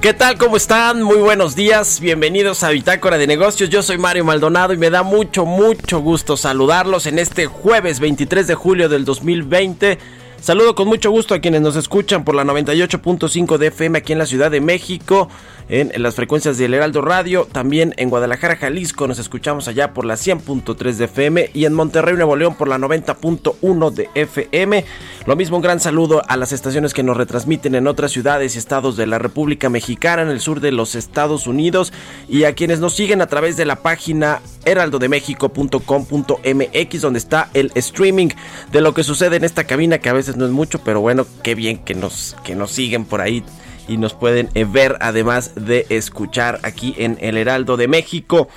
¿Qué tal? ¿Cómo están? Muy buenos días. Bienvenidos a Bitácora de Negocios. Yo soy Mario Maldonado y me da mucho, mucho gusto saludarlos en este jueves 23 de julio del 2020. Saludo con mucho gusto a quienes nos escuchan por la 98.5 de FM aquí en la Ciudad de México, en, las frecuencias del Heraldo Radio, también en Guadalajara, Jalisco nos escuchamos allá por la 100.3 de FM y en Monterrey, Nuevo León por la 90.1 de FM. Lo mismo un gran saludo a las estaciones que nos retransmiten en otras ciudades y estados de la República Mexicana, en el sur de los Estados Unidos y a quienes nos siguen a través de la página heraldodemexico.com.mx donde está el streaming de lo que sucede en esta cabina que a veces no es mucho, pero bueno, qué bien que nos, que nos siguen por ahí y nos pueden eh, ver además de escuchar aquí en el Heraldo de México.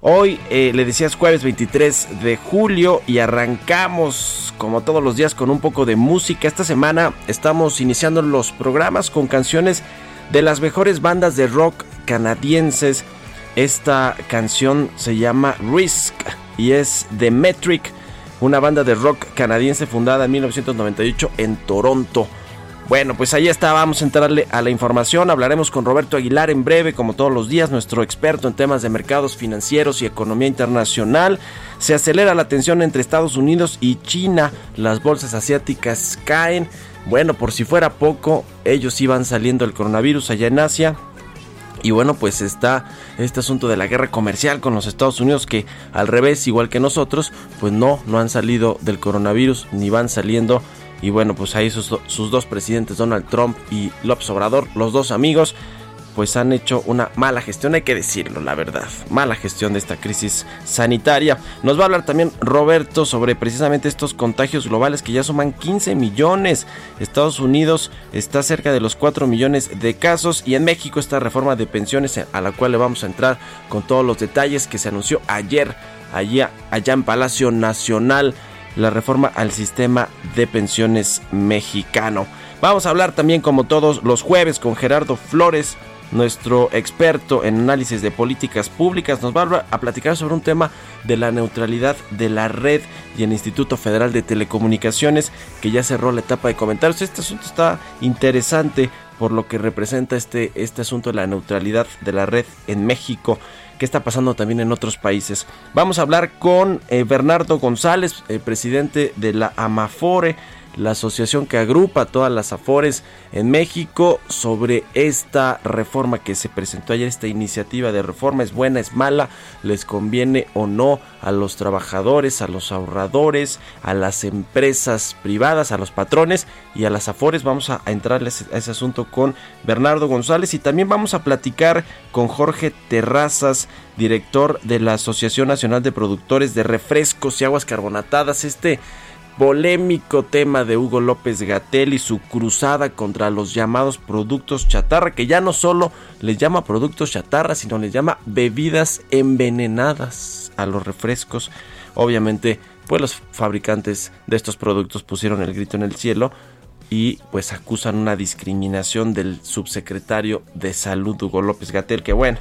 Hoy eh, le decías jueves 23 de julio y arrancamos como todos los días con un poco de música. Esta semana estamos iniciando los programas con canciones de las mejores bandas de rock canadienses. Esta canción se llama Risk y es de Metric, una banda de rock canadiense fundada en 1998 en Toronto. Bueno, pues ahí está, vamos a entrarle a la información. Hablaremos con Roberto Aguilar en breve, como todos los días, nuestro experto en temas de mercados financieros y economía internacional. Se acelera la tensión entre Estados Unidos y China. Las bolsas asiáticas caen. Bueno, por si fuera poco, ellos iban saliendo del coronavirus allá en Asia. Y bueno, pues está este asunto de la guerra comercial con los Estados Unidos que al revés, igual que nosotros, pues no, no han salido del coronavirus ni van saliendo. Y bueno, pues ahí sus, dos presidentes, Donald Trump y López Obrador, los dos amigos, pues han hecho una mala gestión, hay que decirlo, la verdad. Mala gestión de esta crisis sanitaria. Nos va a hablar también Roberto sobre precisamente estos contagios globales que ya suman 15 millones. Estados Unidos está cerca de los 4 millones de casos y en México esta reforma de pensiones a la cual le vamos a entrar con todos los detalles que se anunció ayer allá, allá en Palacio Nacional la reforma al sistema de pensiones mexicano. Vamos a hablar también como todos los jueves con Gerardo Flores, nuestro experto en análisis de políticas públicas. Nos va a platicar sobre un tema de la neutralidad de la red y el Instituto Federal de Telecomunicaciones que ya cerró la etapa de comentarios. Este asunto está interesante por lo que representa este, este asunto de la neutralidad de la red en México qué está pasando también en otros países. Vamos a hablar con eh, Bernardo González, eh, presidente de la Amafore, la asociación que agrupa todas las Afores en México, sobre esta reforma que se presentó ayer, esta iniciativa de reforma, es buena, es mala, les conviene o no a los trabajadores, a los ahorradores, a las empresas privadas, a los patrones y a las Afores. Vamos a, a entrar a ese, a ese asunto con Bernardo González y también vamos a platicar con Jorge Terrazas, director de la Asociación Nacional de Productores de Refrescos y Aguas Carbonatadas. Este polémico tema de Hugo López Gatel y su cruzada contra los llamados productos chatarra, que ya no solo les llama productos chatarra, sino les llama bebidas envenenadas a los refrescos. Obviamente pues los fabricantes de estos productos pusieron el grito en el cielo y pues acusan una discriminación del subsecretario de salud Hugo López Gatel que bueno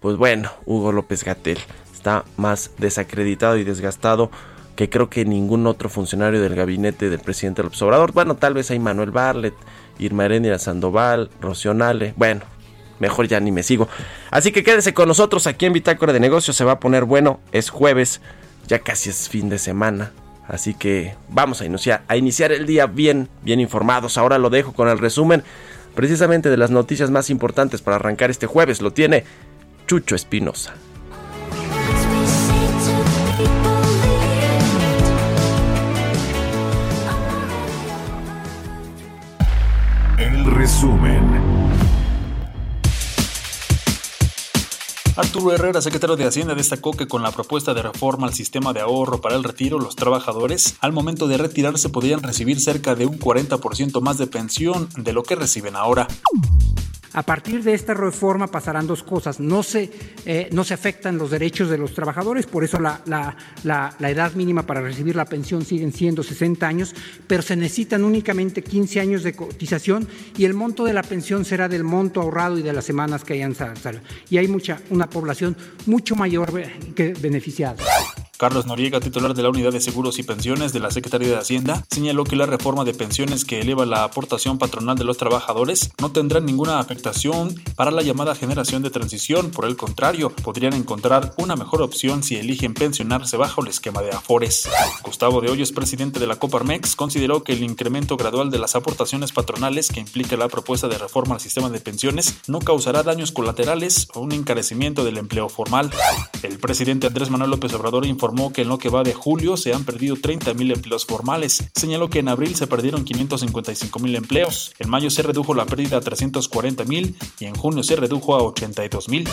pues bueno Hugo López Gatel está más desacreditado y desgastado que creo que ningún otro funcionario del gabinete del presidente López Obrador bueno tal vez hay Manuel Barlet Irma Heréndira Sandoval Rocío Nale bueno mejor ya ni me sigo así que quédese con nosotros aquí en Bitácora de Negocios se va a poner bueno es jueves ya casi es fin de semana Así que vamos a iniciar, a iniciar el día bien, bien informados. Ahora lo dejo con el resumen precisamente de las noticias más importantes para arrancar este jueves. Lo tiene Chucho Espinosa. Resumen. Arturo Herrera, secretario de Hacienda, destacó que con la propuesta de reforma al sistema de ahorro para el retiro, los trabajadores al momento de retirarse podrían recibir cerca de un 40% más de pensión de lo que reciben ahora. A partir de esta reforma pasarán dos cosas. No se, eh, no se afectan los derechos de los trabajadores, por eso la, la, la, edad mínima para recibir la pensión siguen siendo 60 años, pero se necesitan únicamente 15 años de cotización y el monto de la pensión será del monto ahorrado y de las semanas que hayan salido. Y hay mucha, una población mucho mayor que beneficiada. Carlos Noriega, titular de la Unidad de Seguros y Pensiones de la Secretaría de Hacienda, señaló que la reforma de pensiones que eleva la aportación patronal de los trabajadores no tendrá ninguna afectación para la llamada generación de transición, por el contrario, podrían encontrar una mejor opción si eligen pensionarse bajo el esquema de Afores. Gustavo de Hoyos, presidente de la Coparmex, consideró que el incremento gradual de las aportaciones patronales que implica la propuesta de reforma al sistema de pensiones no causará daños colaterales o un encarecimiento del empleo formal. El presidente Andrés Manuel López Obrador informó informó que en lo que va de julio se han perdido 30.000 empleos formales. Señaló que en abril se perdieron 555.000 empleos, en mayo se redujo la pérdida a 340.000 y en junio se redujo a 82.000.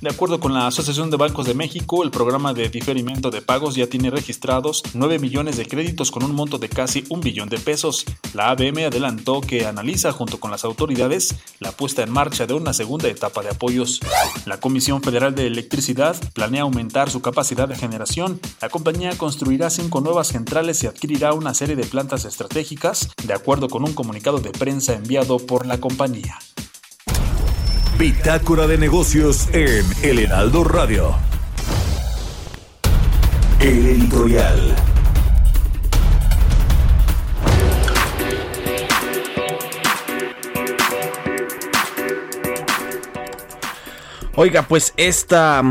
De acuerdo con la Asociación de Bancos de México, el programa de diferimiento de pagos ya tiene registrados 9 millones de créditos con un monto de casi un billón de pesos. La ABM adelantó que analiza junto con las autoridades la puesta en marcha de una segunda etapa de apoyos. La Comisión Federal de Electricidad planea aumentar su capacidad de generación. La compañía construirá cinco nuevas centrales y adquirirá una serie de plantas estratégicas, de acuerdo con un comunicado de prensa enviado por la compañía. Bitácora de negocios en El Heraldo Radio. El editorial. Oiga, pues esta,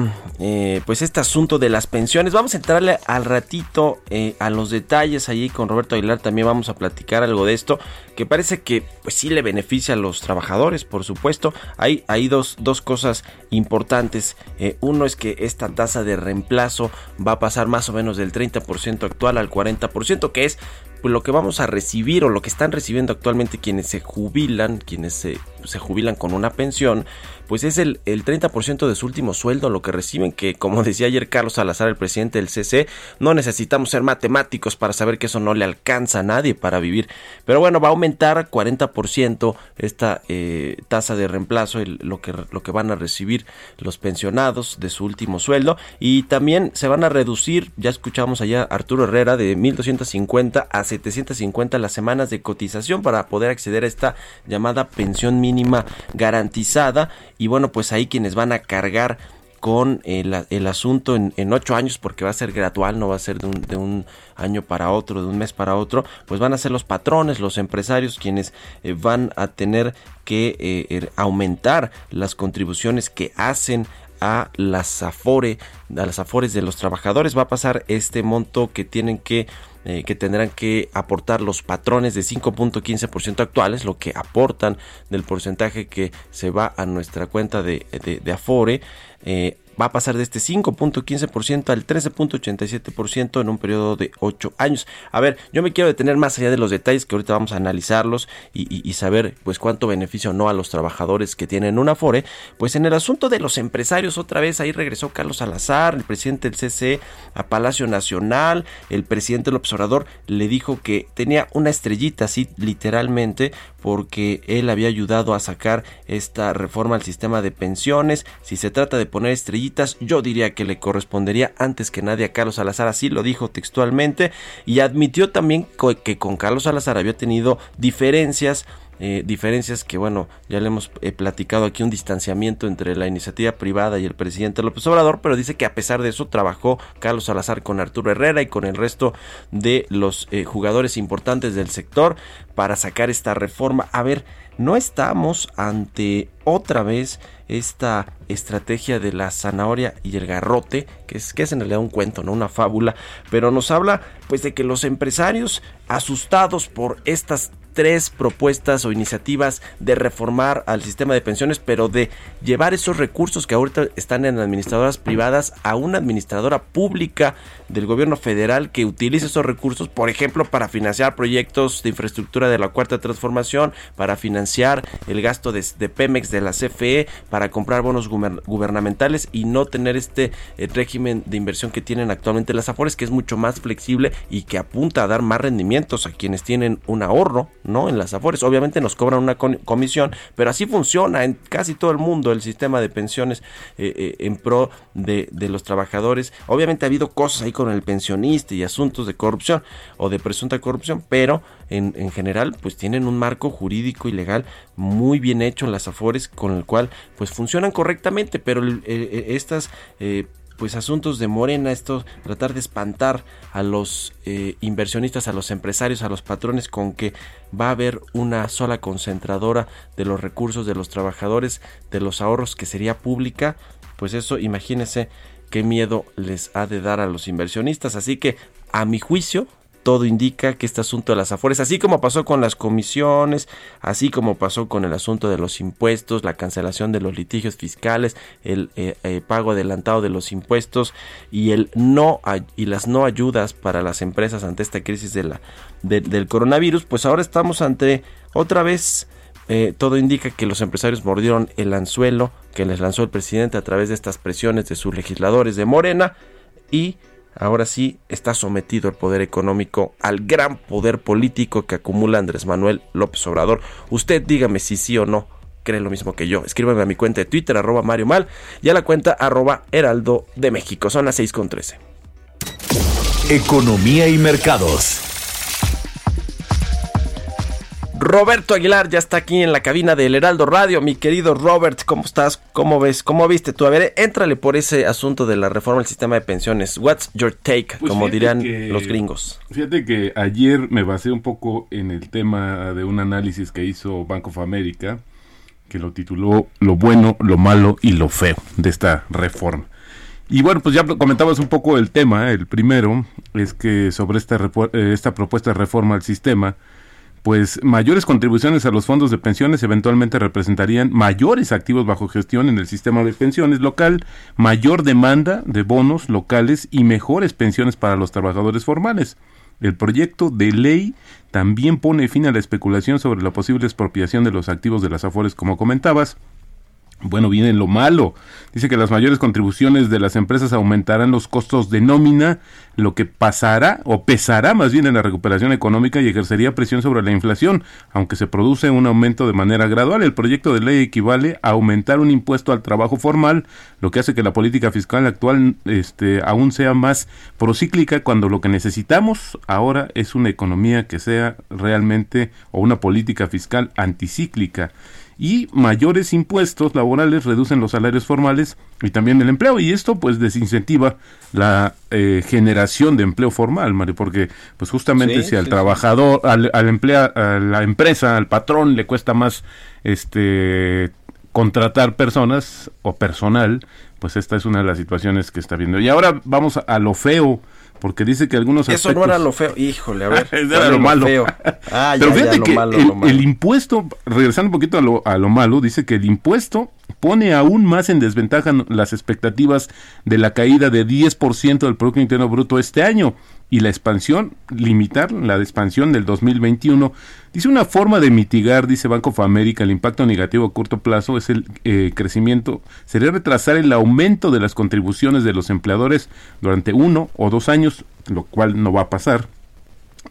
eh, pues este asunto de las pensiones, vamos a entrarle al ratito eh, a los detalles allí con Roberto Aguilar, también vamos a platicar algo de esto, que parece que pues sí le beneficia a los trabajadores, por supuesto. Hay, hay dos, dos cosas importantes. Eh, uno es que esta tasa de reemplazo va a pasar más o menos del 30% actual al 40%, que es pues lo que vamos a recibir o lo que están recibiendo actualmente quienes se jubilan, quienes se, se jubilan con una pensión, pues es el, el 30% de su último sueldo lo que reciben, que como decía ayer Carlos Salazar, el presidente del CC, no necesitamos ser matemáticos para saber que eso no le alcanza a nadie para vivir. Pero bueno, va a aumentar 40% esta eh, tasa de reemplazo, lo, que, lo que van a recibir los pensionados de su último sueldo. Y también se van a reducir, ya escuchamos allá Arturo Herrera, de 1250 a 750 las semanas de cotización para poder acceder a esta llamada pensión mínima garantizada. Y bueno, pues ahí quienes van a cargar con el, el asunto en, ocho años porque va a ser gradual, no va a ser de un, año para otro, de un mes para otro, pues van a ser los patrones, los empresarios quienes eh, van a tener que eh, aumentar las contribuciones que hacen a las afore, a las afores de los trabajadores. Va a pasar este monto que tienen que eh, que tendrán que aportar los patrones de 5.15% actuales, lo que aportan del porcentaje que se va a nuestra cuenta de, de, Afore. Eh, va a pasar de este 5.15% al 13.87% en un periodo de 8 años. A ver, yo me quiero detener más allá de los detalles que ahorita vamos a analizarlos y, saber pues cuánto beneficio no a los trabajadores que tienen una FORE. Pues en el asunto de los empresarios, otra vez ahí regresó Carlos Salazar, el presidente del CC a Palacio Nacional, el presidente del observador le dijo que tenía una estrellita así literalmente porque él había ayudado a sacar esta reforma al sistema de pensiones. Si se trata de poner estrellitas Yo diría que le correspondería antes que nadie a Carlos Salazar, así lo dijo textualmente, y admitió también que con Carlos Salazar había tenido diferencias eh, diferencias que bueno, ya le hemos eh, platicado aquí un distanciamiento entre la iniciativa privada y el presidente López Obrador, pero dice que a pesar de eso trabajó Carlos Salazar con Arturo Herrera y con el resto de los eh, jugadores importantes del sector para sacar esta reforma. A ver, no estamos ante otra vez esta estrategia de la zanahoria y el garrote, que es, que es en realidad un cuento, no una fábula, pero nos habla pues de que los empresarios asustados por estas tres propuestas o iniciativas de reformar al sistema de pensiones, pero de llevar esos recursos que ahorita están en administradoras privadas a una administradora pública del gobierno federal que utilice esos recursos, por ejemplo, para financiar proyectos de infraestructura de la cuarta transformación, para financiar el gasto de, Pemex de la CFE, para comprar bonos gubernamentales y no tener este eh, régimen de inversión que tienen actualmente las Afores, que es mucho más flexible y que apunta a dar más rendimientos a quienes tienen un ahorro ¿no? En las Afores. Obviamente nos cobran una comisión, pero así funciona en casi todo el mundo el sistema de pensiones eh, eh, en pro de, los trabajadores. Obviamente ha habido cosas ahí con el pensionista y asuntos de corrupción o de presunta corrupción, pero en, en general pues tienen un marco jurídico y legal muy bien hecho en las Afores con el cual pues funcionan correctamente, pero estas eh, pues asuntos de Morena, esto tratar de espantar a los eh, inversionistas, a los empresarios, a los patrones con que va a haber una sola concentradora de los recursos de los trabajadores, de los ahorros que sería pública, pues eso imagínense qué miedo les ha de dar a los inversionistas. Así que a mi juicio, todo indica que este asunto de las afores, así como pasó con las comisiones, así como pasó con el asunto de los impuestos, la cancelación de los litigios fiscales, el eh, eh, pago adelantado de los impuestos y el no y las no ayudas para las empresas ante esta crisis de la, del coronavirus, pues ahora estamos ante otra vez eh, todo indica que los empresarios mordieron el anzuelo que les lanzó el presidente a través de estas presiones de sus legisladores de Morena y ahora sí está sometido el poder económico al gran poder político que acumula Andrés Manuel López Obrador. Usted dígame si sí o no cree lo mismo que yo. Escríbame a mi cuenta de Twitter, arroba Mario Mal, y a la cuenta arroba Heraldo de México. Son las 6.13. Economía y mercados. Roberto Aguilar ya está aquí en la cabina del Heraldo Radio. Mi querido Robert, ¿cómo estás? ¿Cómo ves? ¿Cómo viste tú? A ver, éntrale por ese asunto de la reforma del sistema de pensiones. What's your take? Pues como dirían los gringos. Fíjate que ayer me basé un poco en el tema de un análisis que hizo Bank of America, que lo tituló Lo bueno, lo malo y lo feo de esta reforma. Y bueno, pues ya comentabas un poco el tema. El primero es que sobre esta, eh, esta propuesta de reforma al sistema, pues mayores contribuciones a los fondos de pensiones eventualmente representarían mayores activos bajo gestión en el sistema de pensiones local, mayor demanda de bonos locales y mejores pensiones para los trabajadores formales. El proyecto de ley también pone fin a la especulación sobre la posible expropiación de los activos de las afores, como comentabas, bueno, viene lo malo. Dice que las mayores contribuciones de las empresas aumentarán los costos de nómina, lo que pasará o pesará más bien en la recuperación económica y ejercería presión sobre la inflación, aunque se produce un aumento de manera gradual. El proyecto de ley equivale a aumentar un impuesto al trabajo formal, lo que hace que la política fiscal actual este, aún sea más procíclica cuando lo que necesitamos ahora es una economía que sea realmente o una política fiscal anticíclica y mayores impuestos laborales reducen los salarios formales y también el empleo. Y esto pues desincentiva la eh, generación de empleo formal, Mario, porque pues justamente si al trabajador, al, al emplea, a la empresa, al patrón le cuesta más este contratar personas o personal, pues esta es una de las situaciones que está viendo. Y ahora vamos a lo feo porque dice que algunos Eso no era lo feo, híjole, a ver. era lo malo. Ah, Pero fíjate que el, impuesto, regresando un poquito a lo, a lo malo, dice que el impuesto pone aún más en desventaja las expectativas de la caída de 10% del Producto Interno Bruto este año y la expansión, limitar la expansión del 2021. Dice una forma de mitigar, dice Banco of el impacto negativo a corto plazo es el eh, crecimiento, sería retrasar el aumento de las contribuciones de los empleadores durante uno o dos años, lo cual no va a pasar.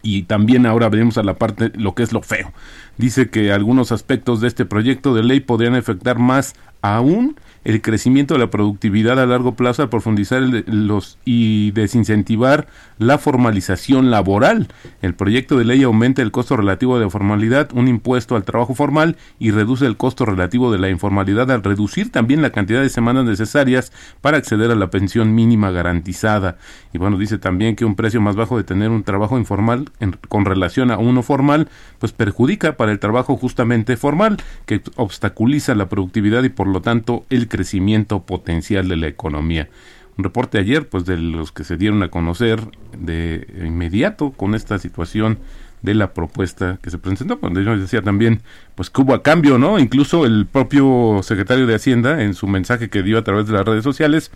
Y también ahora veremos a la parte lo que es lo feo. Dice que algunos aspectos de este proyecto de ley podrían afectar más aún el crecimiento de la productividad a largo plazo al profundizar el- los y desincentivar la formalización laboral. El proyecto de ley aumenta el costo relativo de formalidad, un impuesto al trabajo formal y reduce el costo relativo de la informalidad al reducir también la cantidad de semanas necesarias para acceder a la pensión mínima garantizada. Y bueno, dice también que un precio más bajo de tener un trabajo informal con relación a uno formal, pues perjudica para el trabajo justamente formal, que obstaculiza la productividad y por lo tanto el crecimiento potencial de la economía. Un reporte ayer, pues de los que se dieron a conocer de inmediato con esta situación de la propuesta que se presentó, cuando yo decía también, pues que hubo a cambio, ¿no? Incluso el propio secretario de Hacienda, en su mensaje que dio a través de las redes sociales,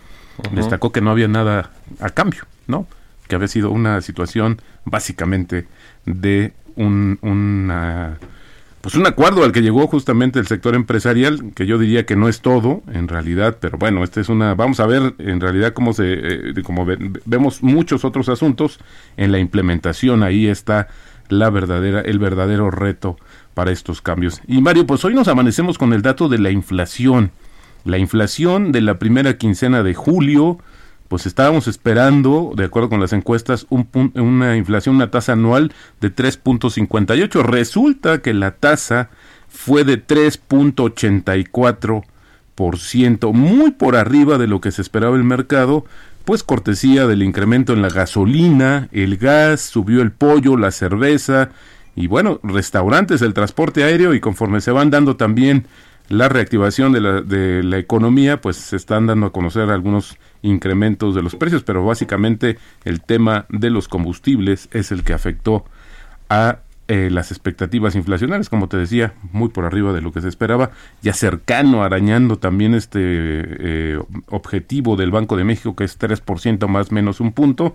destacó que no había nada a cambio, ¿no? Que había sido una situación básicamente de un, una pues un acuerdo al que llegó justamente el sector empresarial, que yo diría que no es todo, en realidad, pero bueno, este es una, vamos a ver en realidad cómo se, eh, como ve- vemos muchos otros asuntos, en la implementación ahí está la verdadera, el verdadero reto para estos cambios. Y Mario, pues hoy nos amanecemos con el dato de la inflación. La inflación de la primera quincena de julio, pues estábamos esperando, de acuerdo con las encuestas, un una inflación, una tasa anual de 3.58. Resulta que la tasa fue de 3.84%, muy por arriba de lo que se esperaba el mercado, pues cortesía del incremento en la gasolina, el gas, subió el pollo, la cerveza y bueno, restaurantes, el transporte aéreo y conforme se van dando también la reactivación de la, de la economía, pues se están dando a conocer algunos incrementos de los precios, pero básicamente el tema de los combustibles es el que afectó a eh, las expectativas inflacionarias, como te decía, muy por arriba de lo que se esperaba, ya cercano, arañando también este eh, objetivo del Banco de México, que es 3% más menos un punto,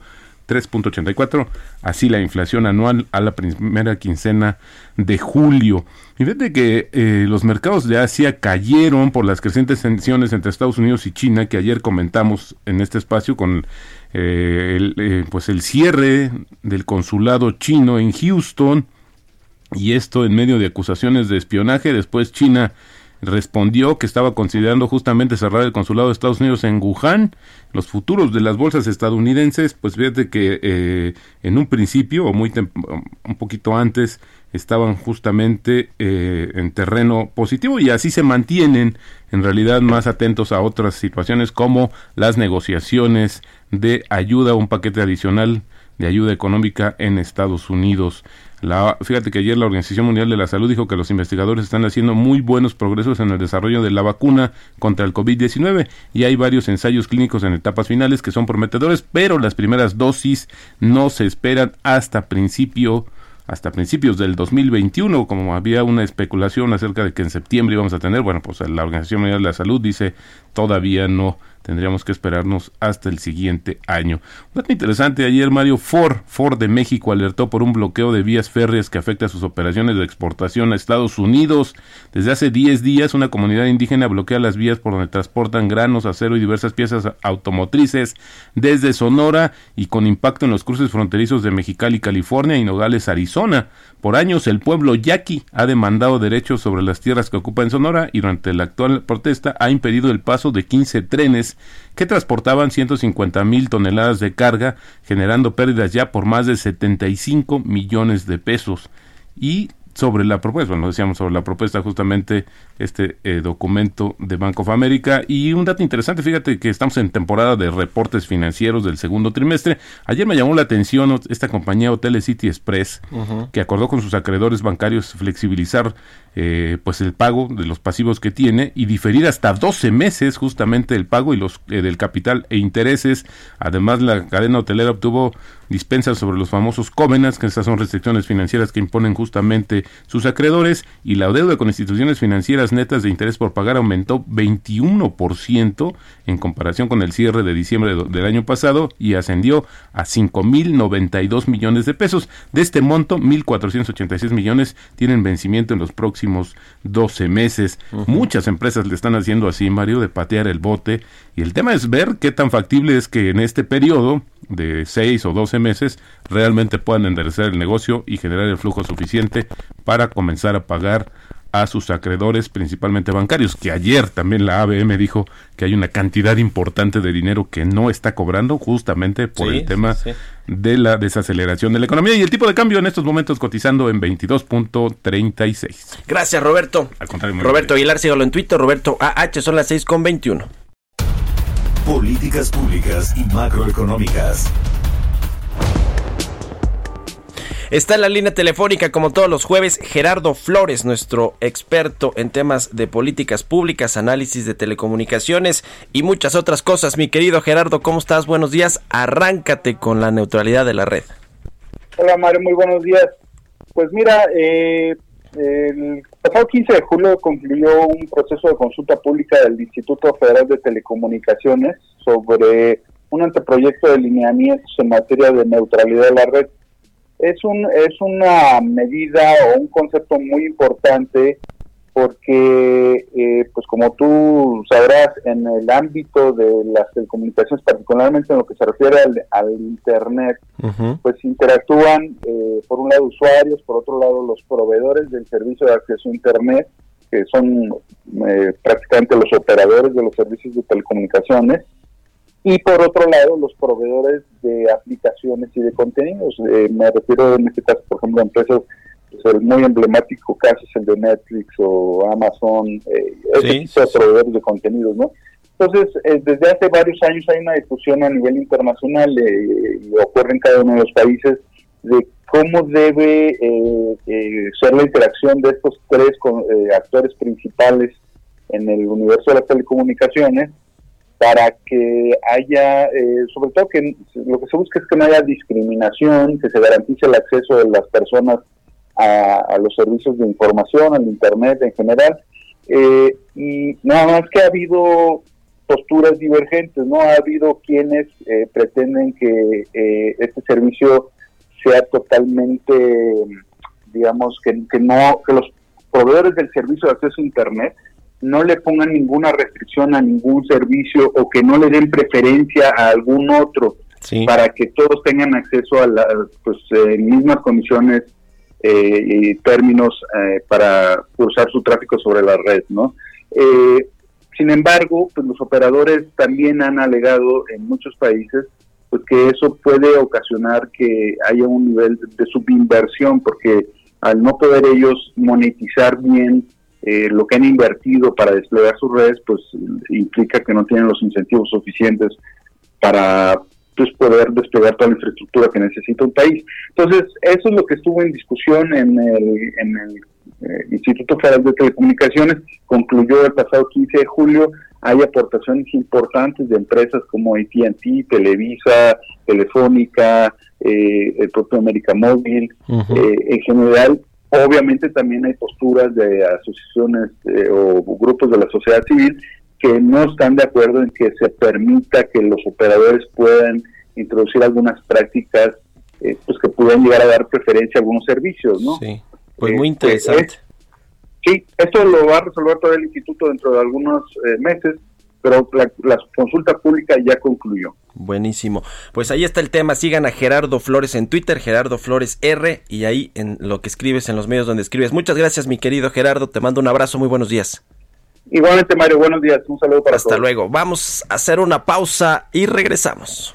3.84, así la inflación anual a la primera quincena de julio. Y fíjate que eh, los mercados de Asia cayeron por las crecientes tensiones entre Estados Unidos y China, que ayer comentamos en este espacio con eh, eh, pues el cierre del consulado chino en Houston, y esto en medio de acusaciones de espionaje. Después China respondió que estaba considerando justamente cerrar el consulado de Estados Unidos en Wuhan. Los futuros de las bolsas estadounidenses, pues fíjate que eh, en un principio o muy un poquito antes estaban justamente eh, en terreno positivo y así se mantienen en realidad más atentos a otras situaciones como las negociaciones de ayuda, un paquete adicional de ayuda económica en Estados Unidos. La, fíjate que ayer la Organización Mundial de la Salud dijo que los investigadores están haciendo muy buenos progresos en el desarrollo de la vacuna contra el COVID-19 y hay varios ensayos clínicos en etapas finales que son prometedores, pero las primeras dosis no se esperan hasta principio hasta principios del 2021, como había una especulación acerca de que en septiembre íbamos a tener, bueno, pues la Organización Mundial de la Salud dice todavía no tendríamos que esperarnos hasta el siguiente año. Un dato interesante, ayer Mario Ford, Ford de México alertó por un bloqueo de vías férreas que afecta a sus operaciones de exportación a Estados Unidos. Desde hace 10 días una comunidad indígena bloquea las vías por donde transportan granos, acero y diversas piezas automotrices desde Sonora y con impacto en los cruces fronterizos de Mexicali, California y Nogales, Arizona. Por años el pueblo yaqui ha demandado derechos sobre las tierras que ocupa en Sonora y durante la actual protesta ha impedido el paso de 15 trenes que transportaban 150 mil toneladas de carga, generando pérdidas ya por más de 75 millones de pesos. Y sobre la propuesta, bueno, decíamos sobre la propuesta justamente este eh, documento de Bank of America y un dato interesante, fíjate que estamos en temporada de reportes financieros del segundo trimestre. Ayer me llamó la atención esta compañía Hoteles City Express que acordó con sus acreedores bancarios flexibilizar eh, pues el pago de los pasivos que tiene y diferir hasta 12 meses justamente el pago y los eh, del capital e intereses. Además la cadena hotelera obtuvo dispensas sobre los famosos covenants, que estas son restricciones financieras que imponen justamente sus acreedores y la deuda con instituciones financieras netas de interés por pagar aumentó 21% en comparación con el cierre de diciembre de- del año pasado y ascendió a 5.092 millones de pesos. De este monto, 1.486 millones tienen vencimiento en los próximos 12 meses. Muchas empresas le están haciendo así, Mario, de patear el bote. Y el tema es ver qué tan factible es que en este periodo de 6 o 12 meses realmente puedan enderezar el negocio y generar el flujo suficiente para comenzar a pagar a sus acreedores, principalmente bancarios, que ayer también la ABM dijo que hay una cantidad importante de dinero que no está cobrando justamente por Sí, el tema sí, sí. de la desaceleración de la economía y el tipo de cambio en estos momentos cotizando en 22.36. Gracias, Roberto. Al contrario, muy Roberto bien. Aguilar, sígalo en Twitter. Roberto AH, son las 6 con 21. Políticas públicas y macroeconómicas. Está en la línea telefónica, como todos los jueves, Gerardo Flores, nuestro experto en temas de políticas públicas, análisis de telecomunicaciones y muchas otras cosas. Mi querido Gerardo, ¿cómo estás? Buenos días. Arráncate con la neutralidad de la red. Hola Mario, muy buenos días. Pues mira, eh, el pasado 15 de julio concluyó un proceso de consulta pública del Instituto Federal de Telecomunicaciones sobre un anteproyecto de lineamientos en materia de neutralidad de la red. Es, un, es una medida o un concepto muy importante porque, eh, pues como tú sabrás, en el ámbito de las telecomunicaciones, particularmente en lo que se refiere al, al Internet, pues interactúan eh, por un lado usuarios, por otro lado los proveedores del servicio de acceso a Internet, que son eh, prácticamente los operadores de los servicios de telecomunicaciones, y por otro lado los proveedores de aplicaciones y de contenidos. Eh, me refiero en este caso, por ejemplo, a empresas, pues, el muy emblemático caso es el de Netflix o Amazon, eh, ese Sí, tipo de proveedores de contenidos, ¿no? Entonces, eh, desde hace varios años hay una discusión a nivel internacional eh, y ocurre en cada uno de los países de cómo debe eh, eh, ser la interacción de estos tres con- eh, actores principales en el universo de las telecomunicaciones para que haya, eh, sobre todo que lo que se busca es que no haya discriminación, que se garantice el acceso de las personas a, los servicios de información, al Internet en general. Eh, y nada más que ha habido posturas divergentes, ¿no? Ha habido quienes eh, pretenden que eh, este servicio sea totalmente, digamos, que, que no, que los proveedores del servicio de acceso a Internet no le pongan ninguna restricción a ningún servicio o que no le den preferencia a algún otro Sí. para que todos tengan acceso a las pues, eh, mismas condiciones eh, y términos eh, para usar su tráfico sobre la red, ¿no? Eh, sin embargo, pues los operadores también han alegado en muchos países pues que eso puede ocasionar que haya un nivel de subinversión porque al no poder ellos monetizar bien eh, lo que han invertido para desplegar sus redes, pues implica que no tienen los incentivos suficientes para pues, poder desplegar toda la infraestructura que necesita un país. Entonces, eso es lo que estuvo en discusión en el, en el eh, Instituto Federal de Telecomunicaciones, concluyó el pasado 15 de julio, hay aportaciones importantes de empresas como AT&T, Televisa, Telefónica, eh, el propio América Móvil, eh, en general, obviamente también hay posturas de asociaciones eh, o grupos de la sociedad civil que no están de acuerdo en que se permita que los operadores puedan introducir algunas prácticas eh, pues que puedan llegar a dar preferencia a algunos servicios, ¿no? Sí. Pues muy eh, interesante. es- Sí, esto lo va a resolver todo el instituto dentro de algunos eh, meses, pero la, la consulta pública ya concluyó. Buenísimo. Pues ahí está el tema. Sigan a Gerardo Flores en Twitter, Gerardo Flores R, y ahí en lo que escribes, en los medios donde escribes. Muchas gracias, mi querido Gerardo. Te mando un abrazo. Muy buenos días. Igualmente, Mario, buenos días. Un saludo para Hasta todos. luego. Vamos a hacer una pausa y regresamos.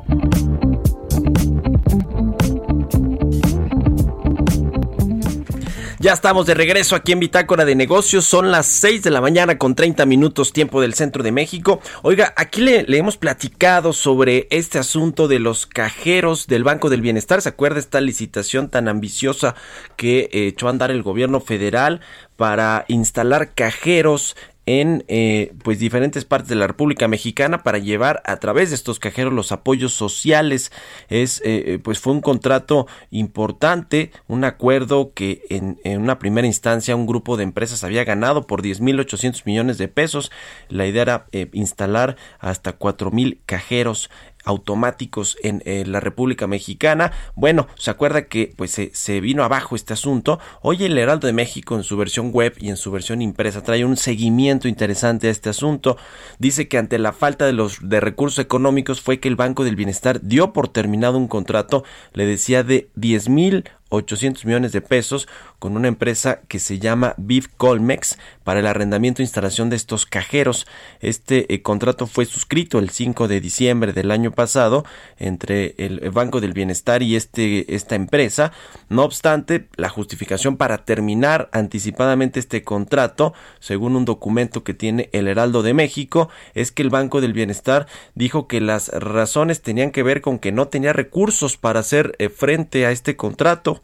Ya estamos de regreso aquí en Bitácora de Negocios. Son las 6 de la mañana con 30 minutos tiempo del centro de México. Oiga, aquí le, le hemos platicado sobre este asunto de los cajeros del Banco del Bienestar. ¿Se acuerda esta licitación tan ambiciosa que eh, echó a andar el gobierno federal para instalar cajeros en eh, pues diferentes partes de la República Mexicana para llevar a través de estos cajeros los apoyos sociales. Es eh, pues fue un contrato importante un acuerdo que en, en una primera instancia un grupo de empresas había ganado por 10.800 millones de pesos. La idea era eh, instalar hasta 4.000 cajeros automáticos en la República Mexicana. Bueno, se acuerda que pues se, se, vino abajo este asunto. Hoy el Heraldo de México en su versión web y en su versión impresa trae un seguimiento interesante a este asunto. Dice que ante la falta de los de recursos económicos fue que el Banco del Bienestar dio por terminado un contrato, le decía de 10 mil 800 millones de pesos con una empresa que se llama Viv Colmex para el arrendamiento e instalación de estos cajeros. Este eh, contrato fue suscrito el 5 de diciembre del año pasado entre el Banco del Bienestar y este, esta empresa. No obstante, la justificación para terminar anticipadamente este contrato, según un documento que tiene el Heraldo de México, es que el Banco del Bienestar dijo que las razones tenían que ver con que no tenía recursos para hacer eh, frente a este contrato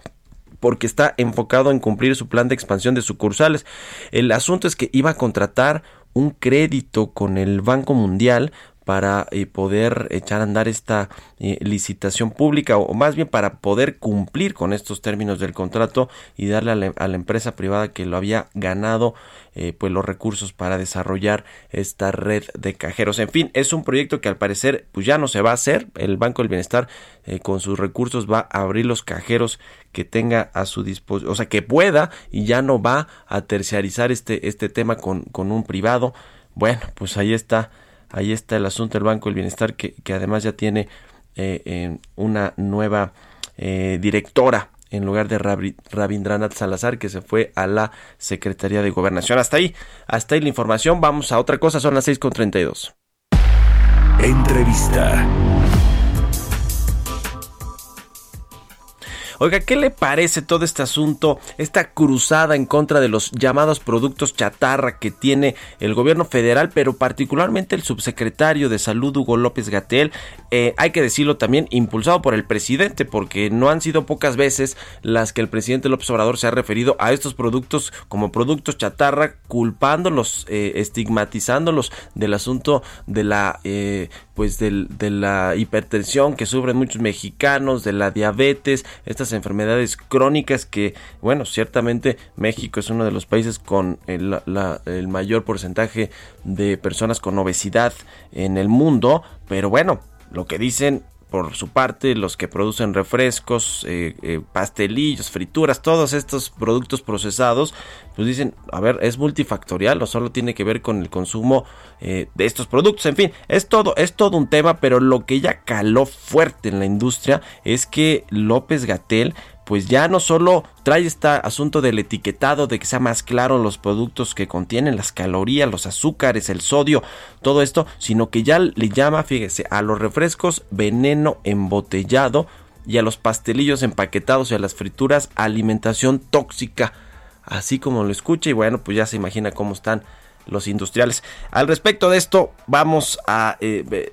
porque está enfocado en cumplir su plan de expansión de sucursales. El asunto es que iba a contratar un crédito con el Banco Mundial para eh, poder echar a andar esta eh, licitación pública o más bien para poder cumplir con estos términos del contrato y darle a la, empresa privada que lo había ganado eh, pues los recursos para desarrollar esta red de cajeros. En fin, es un proyecto que al parecer pues ya no se va a hacer. El Banco del Bienestar con sus recursos va a abrir los cajeros que tenga a su disposición, o sea, que pueda y ya no va a terciarizar este, este tema con, con un privado. Bueno, pues ahí está ahí está el asunto del Banco del Bienestar que, que además ya tiene eh, una nueva eh, directora en lugar de Rabindranath Salazar que se fue a la Secretaría de Gobernación. Hasta ahí, hasta ahí la información. Vamos a otra cosa, son las 6.32. Entrevista. Oiga, ¿qué le parece todo este asunto, esta cruzada en contra de los llamados productos chatarra que tiene el gobierno federal, pero particularmente el subsecretario de Salud Hugo López Gatel? Eh, hay que decirlo también, impulsado por el presidente, porque no han sido pocas veces las que el presidente López Obrador se ha referido a estos productos como productos chatarra, culpándolos, eh, estigmatizándolos del asunto de la eh, pues de la hipertensión que sufren muchos mexicanos, de la diabetes, estas enfermedades crónicas que, bueno, ciertamente México es uno de los países con el, el mayor porcentaje de personas con obesidad en el mundo, pero bueno, lo que dicen por su parte, los que producen refrescos, eh, eh, pastelillos, frituras, todos estos productos procesados, pues dicen, a ver, es multifactorial, o solo tiene que ver con el consumo eh, de estos productos. En fin, es todo, es todo un tema, pero lo que ya caló fuerte en la industria es que López Gatel pues ya no solo trae este asunto del etiquetado, de que sea más claro los productos que contienen, las calorías, los azúcares, el sodio, todo esto, sino que ya le llama, fíjese, a los refrescos veneno embotellado y a los pastelillos empaquetados y a las frituras alimentación tóxica, así como lo escucha y bueno, pues ya se imagina cómo están los industriales. Al respecto de esto, vamos a eh,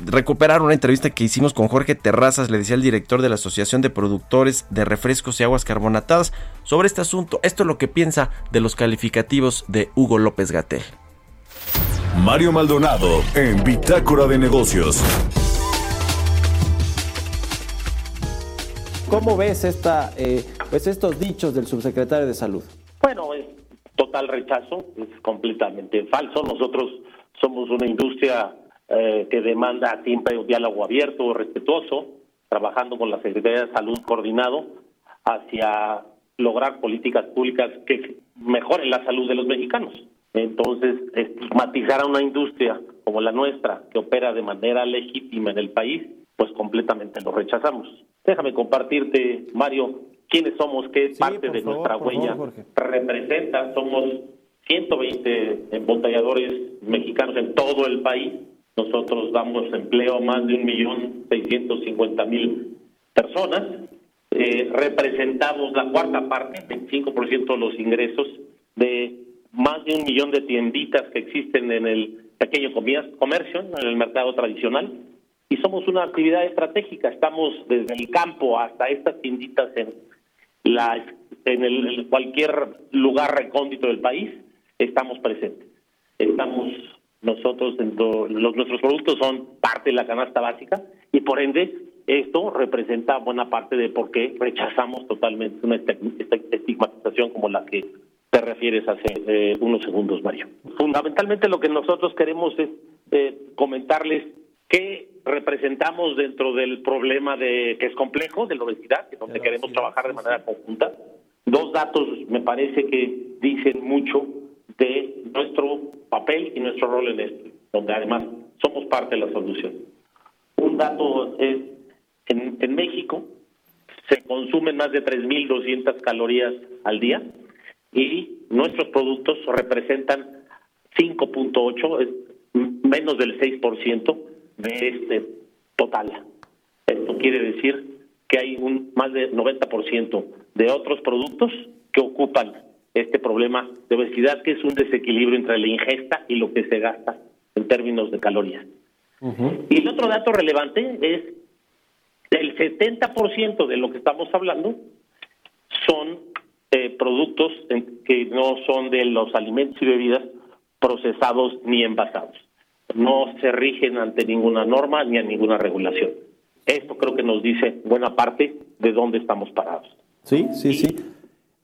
recuperar una entrevista que hicimos con Jorge Terrazas, le decía el director de la Asociación de Productores de Refrescos y Aguas Carbonatadas, sobre este asunto. Esto es lo que piensa de los calificativos de Hugo López Gatel. Mario Maldonado en Bitácora de Negocios. ¿Cómo ves esta, eh, pues estos dichos del subsecretario de Salud? Bueno, total rechazo, es completamente falso. Nosotros somos una industria eh, que demanda siempre un diálogo abierto, respetuoso, trabajando con la Secretaría de Salud coordinado hacia lograr políticas públicas que mejoren la salud de los mexicanos. Entonces, estigmatizar a una industria como la nuestra, que opera de manera legítima en el país, pues completamente lo rechazamos. Déjame compartirte, Mario, quiénes somos, qué parte de nuestra huella representa. Somos 120 embotelladores mexicanos en todo el país. Nosotros damos empleo a más de un millón seiscientos mil personas. Eh, representamos la cuarta parte, 25% de los ingresos de más de un millón de tienditas que existen en el pequeño comercio, en el mercado tradicional. Y somos una actividad estratégica. Estamos desde el campo hasta estas tienditas en la, en el, cualquier lugar recóndito del país, estamos presentes. Estamos nosotros, en los, nuestros productos son parte de la canasta básica y por ende esto representa buena parte de por qué rechazamos totalmente una estigmatización como la que te refieres hace eh, unos segundos, Mario. Fundamentalmente lo que nosotros queremos es eh, comentarles qué representamos dentro del problema de que es complejo de la obesidad, que donde queremos trabajar de manera conjunta. Dos datos me parece que dicen mucho de nuestro papel y nuestro rol en esto, donde además somos parte de la solución. Un dato es, en, en México se consumen más de 3.200 calorías al día y nuestros productos representan 5.8, es menos del 6% de este total. Esto quiere decir que hay un más del 90% de otros productos que ocupan este problema de obesidad, que es un desequilibrio entre la ingesta y lo que se gasta en términos de calorías. Y el otro dato relevante es el 70% de lo que estamos hablando son eh, productos en- que no son de los alimentos y bebidas procesados ni envasados. No se rigen ante ninguna norma ni a ninguna regulación. Esto creo que nos dice buena parte de dónde estamos parados. Sí, sí, sí.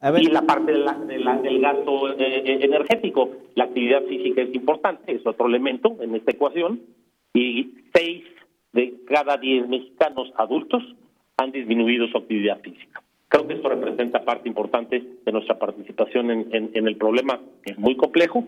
A ver, Y la parte de la- de la- del gasto eh, eh, energético, la actividad física es importante, es otro elemento en esta ecuación, y seis de cada diez mexicanos adultos han disminuido su actividad física. Creo que esto representa parte importante de nuestra participación en, en- en el problema, que es muy complejo,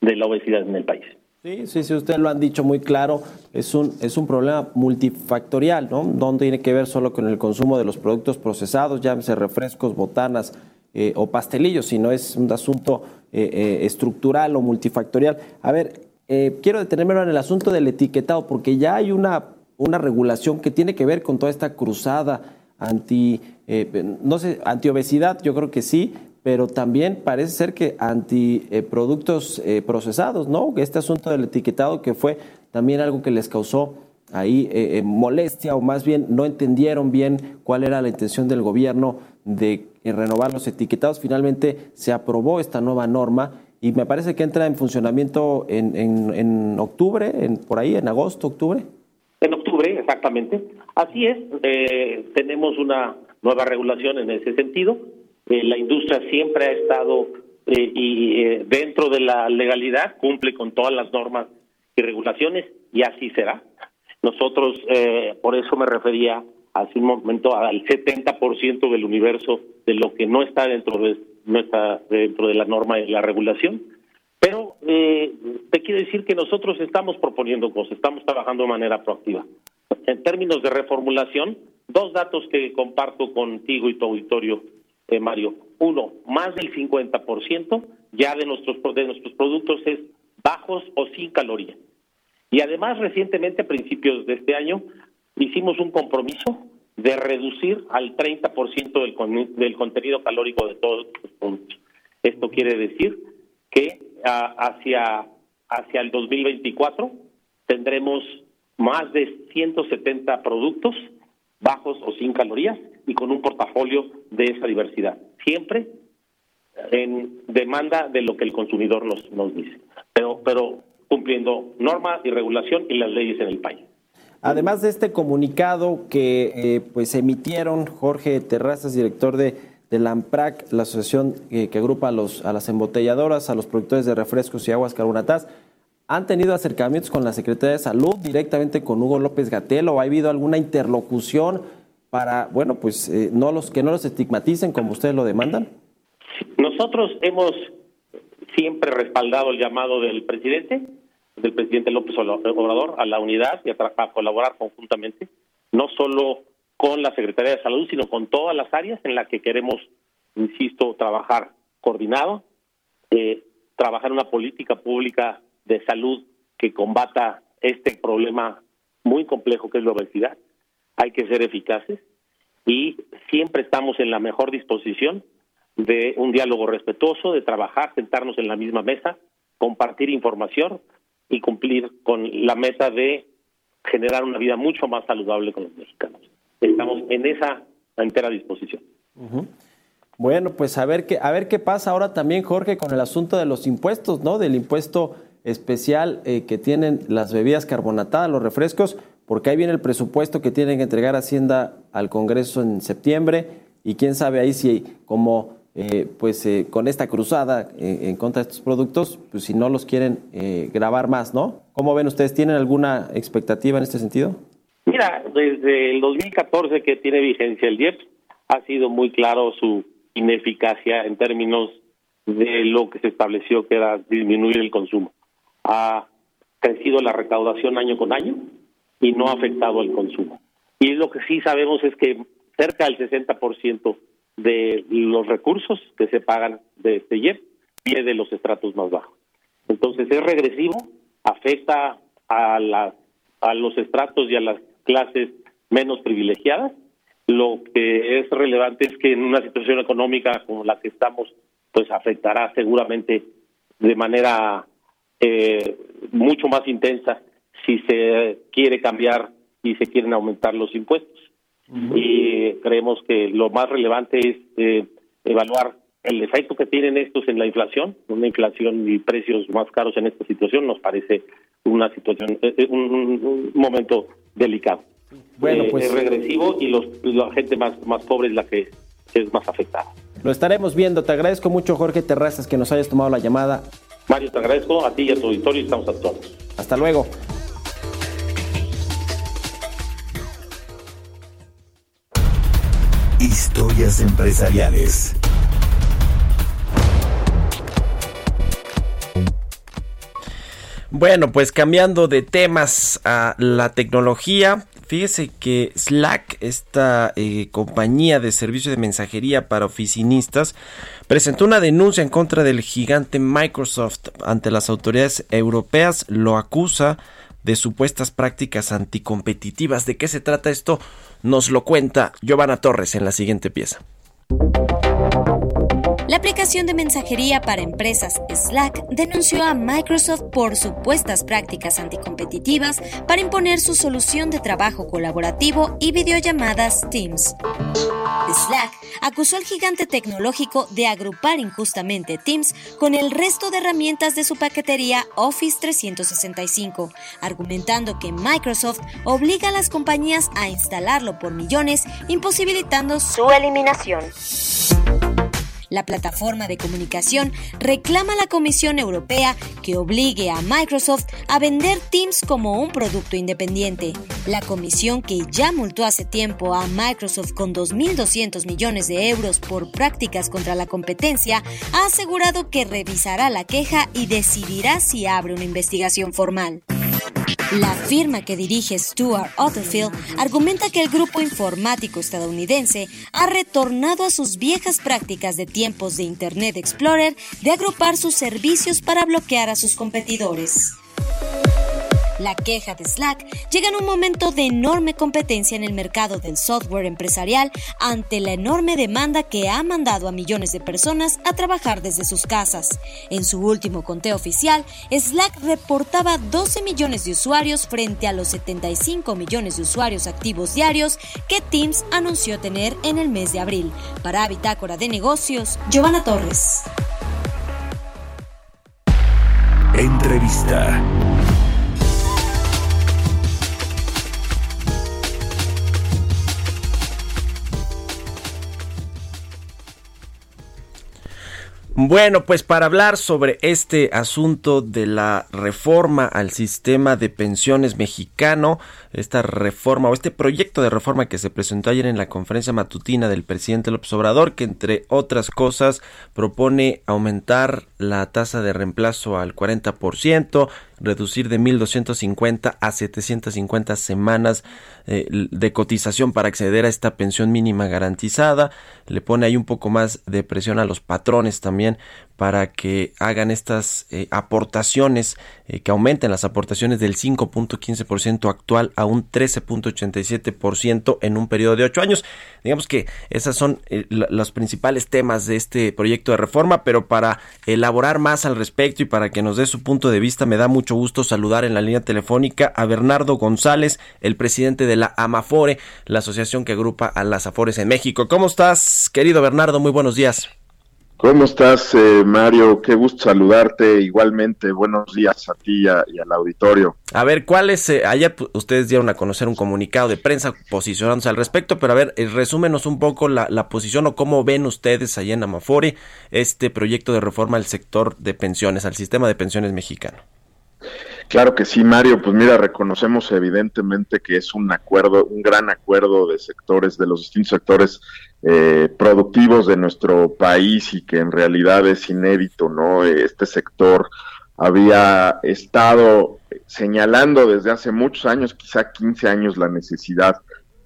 de la obesidad en el país. Sí, sí, sí, usted lo han dicho muy claro, es un, es un problema multifactorial, ¿no? No tiene que ver solo con el consumo de los productos procesados, llámese refrescos, botanas eh, o pastelillos, sino es un asunto eh, eh, estructural o multifactorial. A ver, eh, quiero detenerme en el asunto del etiquetado, porque ya hay una, una regulación que tiene que ver con toda esta cruzada anti, eh, no sé, antiobesidad, yo creo que sí, pero también parece ser que anti eh, productos eh, procesados, ¿no? Este asunto del etiquetado que fue también algo que les causó ahí eh, eh, molestia o más bien no entendieron bien cuál era la intención del gobierno de eh, renovar los etiquetados. Finalmente se aprobó esta nueva norma y me parece que entra en funcionamiento en, en- en octubre, en, por ahí, en agosto, octubre. En octubre, exactamente. Así es, eh, tenemos una nueva regulación en ese sentido. Eh, la industria siempre ha estado eh, y eh, dentro de la legalidad, cumple con todas las normas y regulaciones y así será. Nosotros, eh, por eso me refería hace un momento al 70% del universo de lo que no está dentro de, no está dentro de la norma y la regulación. Pero eh, te quiero decir que nosotros estamos proponiendo cosas, estamos trabajando de manera proactiva. En términos de reformulación, dos datos que comparto contigo y tu auditorio, eh, Mario. Uno, más del 50% ya de nuestros, de nuestros productos es bajos o sin calorías. Y además, recientemente, a principios de este año, hicimos un compromiso de reducir al 30% del, con- del contenido calórico de todos los productos. Esto quiere decir que ah, hacia, hacia el 2024 tendremos más de 170 productos bajos o sin calorías y con un portafolio de esa diversidad. Siempre en demanda de lo que el consumidor nos, nos dice, pero, pero cumpliendo normas y regulación y las leyes en el país. Además de este comunicado que eh, pues emitieron Jorge Terrazas, director de, de la AMPRAC, la asociación eh, que agrupa a, los, a las embotelladoras, a los productores de refrescos y aguas carbonatadas, ¿han tenido acercamientos con la Secretaría de Salud, directamente con Hugo López Gatel, o ha habido alguna interlocución para, bueno, pues eh, no los que no los estigmaticen como ustedes lo demandan? Nosotros hemos siempre respaldado el llamado del presidente, del presidente López Obrador, a la unidad y a, a colaborar conjuntamente, no solo con la Secretaría de Salud, sino con todas las áreas en las que queremos, insisto, trabajar coordinado, eh, trabajar una política pública de salud que combata este problema muy complejo que es la obesidad. Hay que ser eficaces y siempre estamos en la mejor disposición de un diálogo respetuoso, de trabajar, sentarnos en la misma mesa, compartir información y cumplir con la meta de generar una vida mucho más saludable con los mexicanos. Estamos en esa entera disposición. Bueno, pues a ver qué, a ver qué pasa ahora también, Jorge, con el asunto de los impuestos, ¿no? Del impuesto especial eh, que tienen las bebidas carbonatadas, los refrescos, porque ahí viene el presupuesto que tienen que entregar Hacienda al Congreso en septiembre y quién sabe ahí si como eh, pues eh, con esta cruzada eh, en contra de estos productos, pues si no los quieren eh, grabar más, ¿no? ¿Cómo ven ustedes? ¿Tienen alguna expectativa en este sentido? Mira, desde el 2014 que tiene vigencia el IEPS, ha sido muy claro su ineficacia en términos de lo que se estableció que era disminuir el consumo. Ha crecido la recaudación año con año y no ha afectado al consumo. Y lo que sí sabemos es que cerca del 60% de los recursos que se pagan de este IEP viene de los estratos más bajos. Entonces es regresivo, afecta a, la, a los estratos y a las clases menos privilegiadas. Lo que es relevante es que en una situación económica como la que estamos, pues afectará seguramente de manera eh, mucho más intensa si se quiere cambiar y se quieren aumentar los impuestos. Y creemos que lo más relevante es eh, evaluar el efecto que tienen estos en la inflación, una inflación y precios más caros en esta situación nos parece una situación, eh, eh, un, momento delicado. Bueno, pues- es regresivo y los, la gente más, más pobre es la que es más afectada. Lo estaremos viendo. Te agradezco mucho, Jorge Terrazas, que nos hayas tomado la llamada. Mario, te agradezco a ti y a tu auditorio y estamos a todos. Hasta luego. Empresariales. Bueno, pues cambiando de temas a la tecnología, fíjese que Slack, esta eh, compañía de servicio de mensajería para oficinistas, presentó una denuncia en contra del gigante Microsoft ante las autoridades europeas, lo acusa de supuestas prácticas anticompetitivas. ¿De qué se trata esto? Nos lo cuenta Giovanna Torres en la siguiente pieza. La aplicación de mensajería para empresas Slack denunció a Microsoft por supuestas prácticas anticompetitivas para imponer su solución de trabajo colaborativo y videollamadas Teams. Slack acusó al gigante tecnológico de agrupar injustamente Teams con el resto de herramientas de su paquetería Office 365, argumentando que Microsoft obliga a las compañías a instalarlo por millones, imposibilitando su eliminación. La plataforma de comunicación reclama a la Comisión Europea que obligue a Microsoft a vender Teams como un producto independiente. La comisión que ya multó hace tiempo a Microsoft con 2.200 millones de euros por prácticas contra la competencia ha asegurado que revisará la queja y decidirá si abre una investigación formal. La firma que dirige Stuart Otterfield argumenta que el grupo informático estadounidense ha retornado a sus viejas prácticas de tiempos de Internet Explorer de agrupar sus servicios para bloquear a sus competidores. La queja de Slack llega en un momento de enorme competencia en el mercado del software empresarial ante la enorme demanda que ha mandado a millones de personas a trabajar desde sus casas. En su último conteo oficial, Slack reportaba 12 millones de usuarios frente a los 75 millones de usuarios activos diarios que Teams anunció tener en el mes de abril. Para Bitácora de Negocios, Giovanna Torres. Entrevista. Bueno, pues para hablar sobre este asunto de la reforma al sistema de pensiones mexicano, esta reforma o este proyecto de reforma que se presentó ayer en la conferencia matutina del presidente López Obrador, que entre otras cosas propone aumentar la tasa de reemplazo al 40%, reducir de 1.250 a 750 semanas eh, de cotización para acceder a esta pensión mínima garantizada. Le pone ahí un poco más de presión a los patrones también para que hagan estas eh, aportaciones, eh, que aumenten las aportaciones del 5.15% actual a un 13.87% en un periodo de ocho años. Digamos que esos son los principales temas de este proyecto de reforma, pero para elaborar más al respecto y para que nos dé su punto de vista, me da mucho gusto saludar en la línea telefónica a Bernardo González, el presidente de la AMAFORE, la asociación que agrupa a las AFORES en México. ¿Cómo estás, querido Bernardo? Muy buenos días. ¿Cómo estás, eh, Mario? Qué gusto saludarte. Igualmente, buenos días a ti y, a- y al auditorio. A ver, ¿cuál es? eh, ayer ustedes dieron a conocer un comunicado de prensa posicionándose al respecto, pero a ver, eh, resúmenos un poco la, la posición o cómo ven ustedes allá en Amafore este proyecto de reforma al sector de pensiones, al sistema de pensiones mexicano. Claro que sí, Mario. Pues mira, reconocemos evidentemente que es un acuerdo, un gran acuerdo de sectores, de los distintos sectores eh, productivos de nuestro país y que en realidad es inédito, ¿no? Este sector había estado señalando desde hace muchos años, quizá 15 años, la necesidad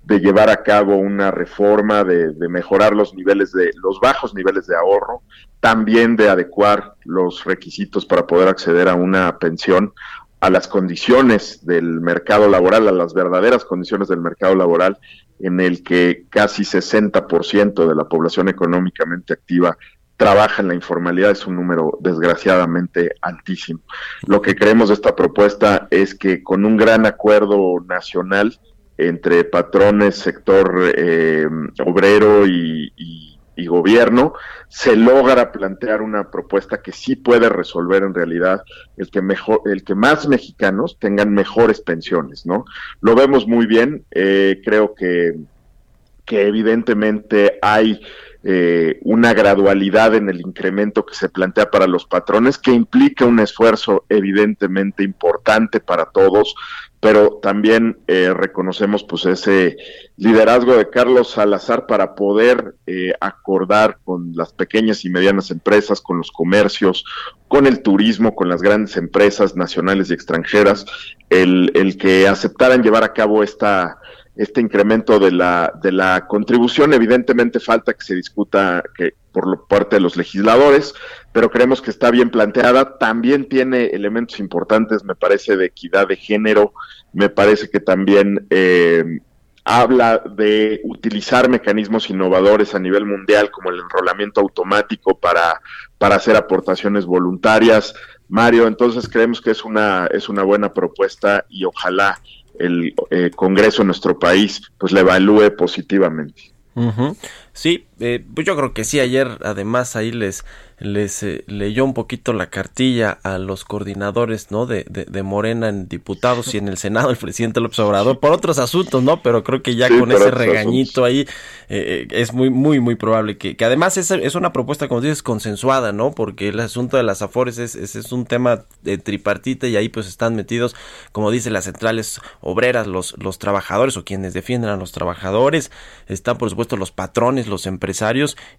de llevar a cabo una reforma, de, de, mejorar los niveles de, los bajos niveles de ahorro, también de adecuar los requisitos para poder acceder a una pensión a las condiciones del mercado laboral, a las verdaderas condiciones del mercado laboral, en el que casi 60% de la población económicamente activa trabaja en la informalidad, es un número desgraciadamente altísimo. Lo que creemos de esta propuesta es que con un gran acuerdo nacional entre patrones, sector eh, obrero y, gobierno, se logra plantear una propuesta que sí puede resolver en realidad el que mejor, el que más mexicanos tengan mejores pensiones, ¿no? Lo vemos muy bien, eh, creo que, que evidentemente hay eh, una gradualidad en el incremento que se plantea para los patrones, que implica un esfuerzo evidentemente importante para todos, pero también eh, reconocemos pues ese liderazgo de Carlos Salazar para poder eh, acordar con las pequeñas y medianas empresas, con los comercios, con el turismo, con las grandes empresas nacionales y extranjeras, el, el que aceptaran llevar a cabo esta este incremento de la, de la contribución. Evidentemente falta que se discuta que por parte de los legisladores, pero creemos que está bien planteada. También tiene elementos importantes, me parece, de equidad de género. Me parece que también eh, habla de utilizar mecanismos innovadores a nivel mundial, como el enrolamiento automático para, para hacer aportaciones voluntarias. Mario, entonces creemos que es una, es una buena propuesta y ojalá el eh, Congreso en nuestro país pues la evalúe positivamente. Sí, eh, pues yo creo que sí, ayer además ahí les les eh, leyó un poquito la cartilla a los coordinadores no de, de, Morena en diputados y en el Senado el presidente López Obrador por otros asuntos no pero creo que ya con ese regañito ahí eh, es muy muy muy probable que, que además es, es, una propuesta como dices consensuada no porque el asunto de las afores es, es, es, un tema de tripartita y ahí pues están metidos como dice las centrales obreras los los trabajadores o quienes defienden a los trabajadores están por supuesto los patrones los empresarios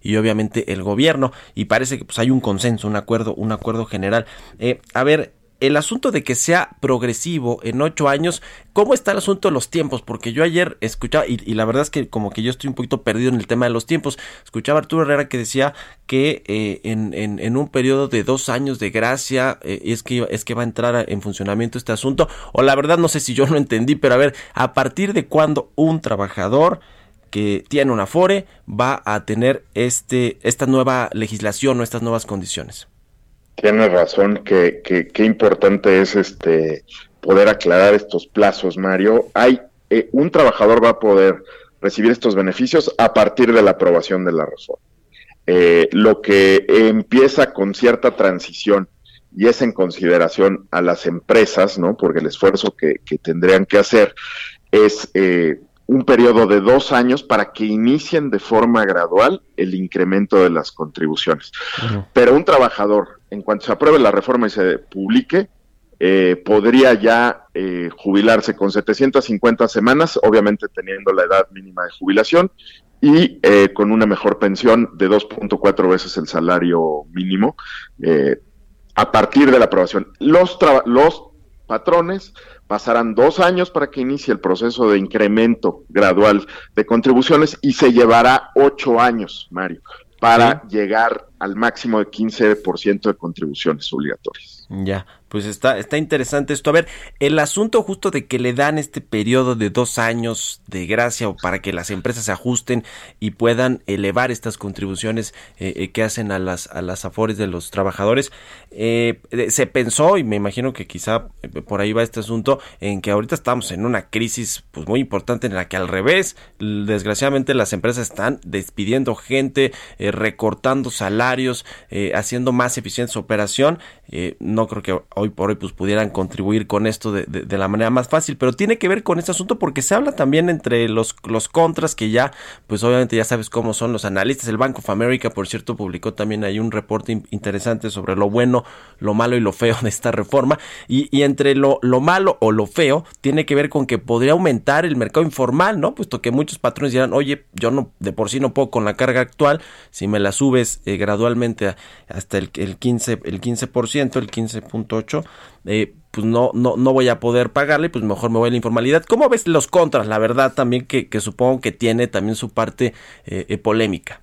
y obviamente el gobierno y parece que pues hay un consenso, un acuerdo, un acuerdo general. Eh, a ver, el asunto de que sea progresivo en ocho años, ¿cómo está el asunto de los tiempos? Porque yo ayer escuchaba, y, la verdad es que como que yo estoy un poquito perdido en el tema de los tiempos, escuchaba a Arturo Herrera que decía que eh, en, en, un periodo de dos años de gracia eh, es, que, es que va a entrar en funcionamiento este asunto, o la verdad no sé si yo lo entendí, pero a ver, ¿a partir de cuándo un trabajador que tiene un afore va a tener este esta nueva legislación o estas nuevas condiciones. Tienes razón, que, que, importante es este poder aclarar estos plazos, Mario. Hay eh, un trabajador va a poder recibir estos beneficios a partir de la aprobación de la reforma. Eh, lo que empieza con cierta transición y es en consideración a las empresas, ¿no? Porque el esfuerzo que, que tendrían que hacer es eh, un periodo de dos años para que inicien de forma gradual el incremento de las contribuciones. Pero un trabajador, en cuanto se apruebe la reforma y se publique, eh, podría ya eh, jubilarse con 750 semanas, obviamente teniendo la edad mínima de jubilación y eh, con una mejor pensión de 2.4 veces el salario mínimo a partir de la aprobación. Los, los patrones pasarán dos años para que inicie el proceso de incremento gradual de contribuciones y se llevará ocho años, Mario, para llegar al máximo de 15% de contribuciones obligatorias. Ya, pues está, está interesante esto. A ver, el asunto justo de que le dan este periodo de dos años de gracia o para que las empresas se ajusten y puedan elevar estas contribuciones eh, eh, que hacen a las, a las afores de los trabajadores, eh, se pensó, y me imagino que quizá por ahí va este asunto, en que ahorita estamos en una crisis pues muy importante en la que al revés, desgraciadamente las empresas están despidiendo gente, recortando salarios, haciendo más eficiente su operación. no creo que hoy por hoy pues pudieran contribuir con esto de, de- la manera más fácil, pero tiene que ver con este asunto porque se habla también entre los, los contras que ya, pues obviamente ya sabes cómo son los analistas. El Bank of America, por cierto, publicó también ahí un reporte in- interesante sobre lo bueno, lo malo y lo feo de esta reforma. Y, entre lo, lo malo o lo feo tiene que ver con que podría aumentar el mercado informal, ¿no? Puesto que muchos patrones dirán, oye, yo no, de por sí no puedo con la carga actual, si me la subes eh, gradualmente hasta el, el 15, el 15%, el 15.8, eh, pues no, no, no voy a poder pagarle, pues mejor me voy a la informalidad. ¿Cómo ves los contras? La verdad también que, supongo que tiene también su parte eh, eh, polémica.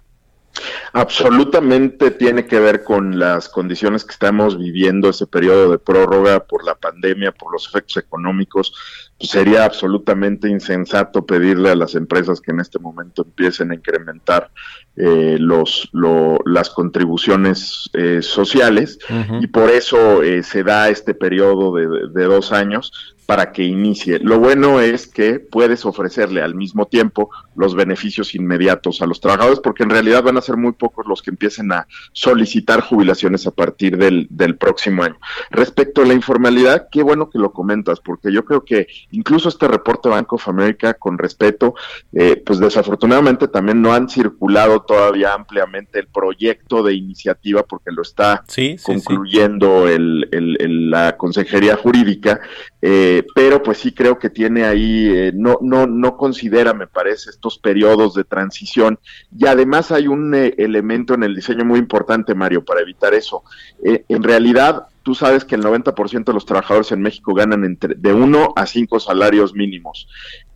Absolutamente tiene que ver con las condiciones que estamos viviendo, ese periodo de prórroga por la pandemia, por los efectos económicos. Sería absolutamente insensato pedirle a las empresas que en este momento empiecen a incrementar eh, los, lo- las contribuciones eh, sociales y por eso eh, se da este periodo de, de dos años para que inicie. Lo bueno es que puedes ofrecerle al mismo tiempo los beneficios inmediatos a los trabajadores, porque en realidad van a ser muy pocos los que empiecen a solicitar jubilaciones a partir del, del próximo año. Respecto a la informalidad, qué bueno que lo comentas, porque yo creo que incluso este reporte Bank of America, con respeto, eh, pues desafortunadamente también no han circulado todavía ampliamente el proyecto de iniciativa, porque lo está Sí, sí, sí. concluyendo el- el- el- la consejería jurídica, eh, pero pues sí creo que tiene ahí, eh, no, no, no considera, me parece, estos periodos de transición y además hay un eh, elemento en el diseño muy importante, Mario, para evitar eso. Eh, en realidad, tú sabes que el 90% de los trabajadores en México ganan entre de uno a cinco salarios mínimos.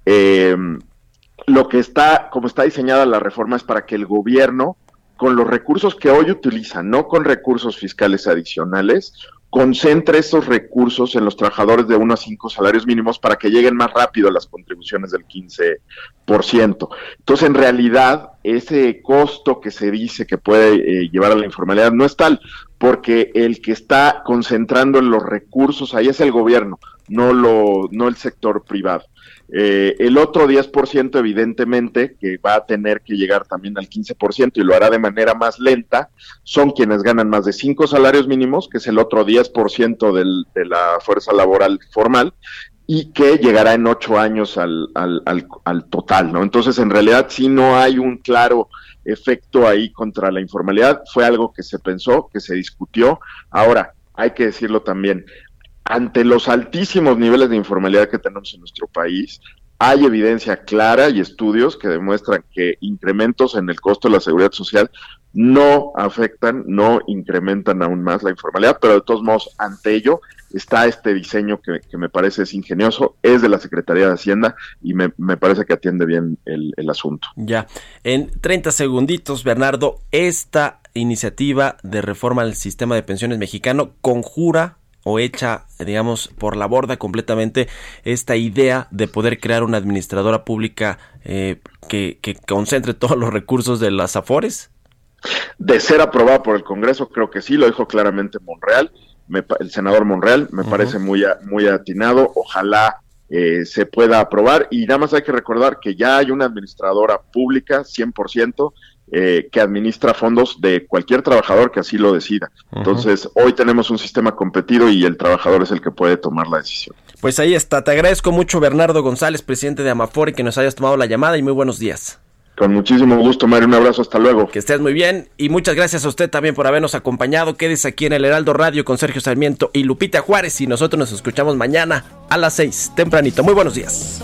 Eh, lo que está, como está diseñada la reforma es para que el gobierno, con los recursos que hoy utiliza, no con recursos fiscales adicionales, concentre esos recursos en los trabajadores de 1 a 5 salarios mínimos para que lleguen más rápido las contribuciones del 15%. Entonces, en realidad, ese costo que se dice que puede eh, llevar a la informalidad no es tal, porque el que está concentrando en los recursos ahí es el gobierno, no, lo, no el sector privado. Eh, el otro 10%, evidentemente, que va a tener que llegar también al 15% y lo hará de manera más lenta, son quienes ganan más de cinco salarios mínimos, que es el otro 10% del, de la fuerza laboral formal, y que llegará en ocho años al, al, al, al total, ¿no? Entonces, en realidad, sí no hay un claro efecto ahí contra la informalidad, fue algo que se pensó, que se discutió. Ahora, hay que decirlo también, ante los altísimos niveles de informalidad que tenemos en nuestro país, hay evidencia clara y estudios que demuestran que incrementos en el costo de la seguridad social no afectan, no incrementan aún más la informalidad, pero de todos modos, ante ello está este diseño que, que me parece es ingenioso, es de la Secretaría de Hacienda y me, me parece que atiende bien el, el asunto. Ya, en 30 segunditos, Bernardo, esta iniciativa de reforma al sistema de pensiones mexicano conjura o echa, digamos, por la borda completamente esta idea de poder crear una administradora pública eh, que, que concentre todos los recursos de las AFORES? De ser aprobada por el Congreso, creo que sí, lo dijo claramente Monreal, me el senador Monreal, me parece muy, muy atinado, ojalá eh, se pueda aprobar y nada más hay que recordar que ya hay una administradora pública 100% eh, que administra fondos de cualquier trabajador que así lo decida. Entonces, hoy tenemos un sistema competido y el trabajador es el que puede tomar la decisión. Pues ahí está, te agradezco mucho Bernardo González, presidente de Amafore, que nos hayas tomado la llamada y muy buenos días. Con muchísimo gusto, Mario, un abrazo, hasta luego. Que estés muy bien y muchas gracias a usted también por habernos acompañado. Quédese aquí en el Heraldo Radio con Sergio Sarmiento y Lupita Juárez y nosotros nos escuchamos mañana a las 6, tempranito. Muy buenos días.